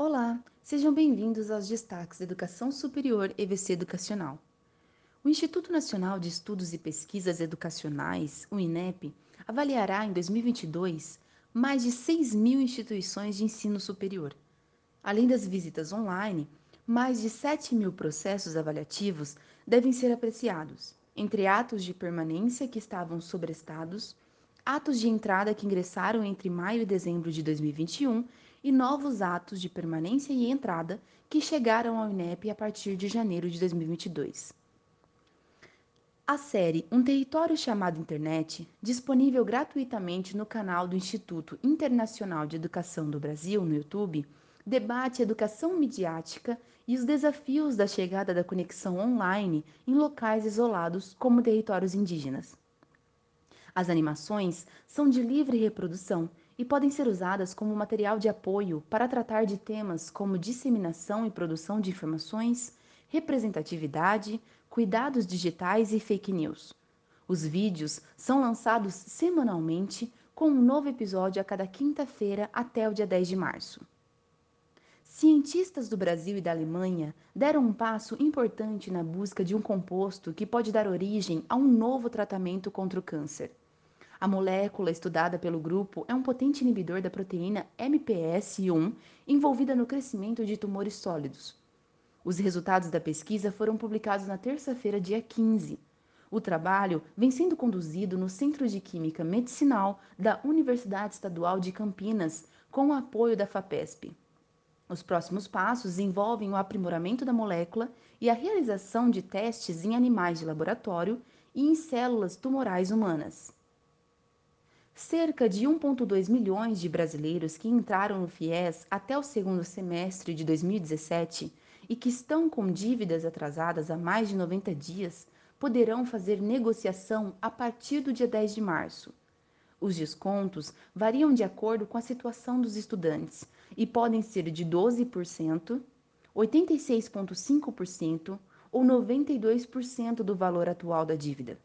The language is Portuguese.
Olá, sejam bem-vindos aos destaques da Educação Superior EVC Educacional. O Instituto Nacional de Estudos e Pesquisas Educacionais, o INEP, avaliará em 2022 mais de 6 mil instituições de ensino superior. Além das visitas online, mais de 7 mil processos avaliativos devem ser apreciados, entre atos de permanência que estavam sobrestados, atos de entrada que ingressaram entre maio e dezembro de 2021 e novos atos de permanência e entrada que chegaram ao INEP a partir de janeiro de 2022. A série Um Território Chamado Internet, disponível gratuitamente no canal do Instituto Internacional de Educação do Brasil no YouTube, debate a educação midiática e os desafios da chegada da conexão online em locais isolados como territórios indígenas. As animações são de livre reprodução e podem ser usadas como material de apoio para tratar de temas como disseminação e produção de informações, representatividade, cuidados digitais e fake news. Os vídeos são lançados semanalmente, com um novo episódio a cada quinta-feira até o dia 10 de março. Cientistas do Brasil e da Alemanha deram um passo importante na busca de um composto que pode dar origem a um novo tratamento contra o câncer. A molécula estudada pelo grupo é um potente inibidor da proteína MPS-1 envolvida no crescimento de tumores sólidos. Os resultados da pesquisa foram publicados na terça-feira, dia 15. O trabalho vem sendo conduzido no Centro de Química Medicinal da Universidade Estadual de Campinas, com o apoio da FAPESP. Os próximos passos envolvem o aprimoramento da molécula e a realização de testes em animais de laboratório e em células tumorais humanas. Cerca de 1,2 milhões de brasileiros que entraram no FIES até o segundo semestre de 2017 e que estão com dívidas atrasadas há mais de 90 dias poderão fazer negociação a partir do dia 10 de março. Os descontos variam de acordo com a situação dos estudantes e podem ser de 12%, 86,5% ou 92% do valor atual da dívida.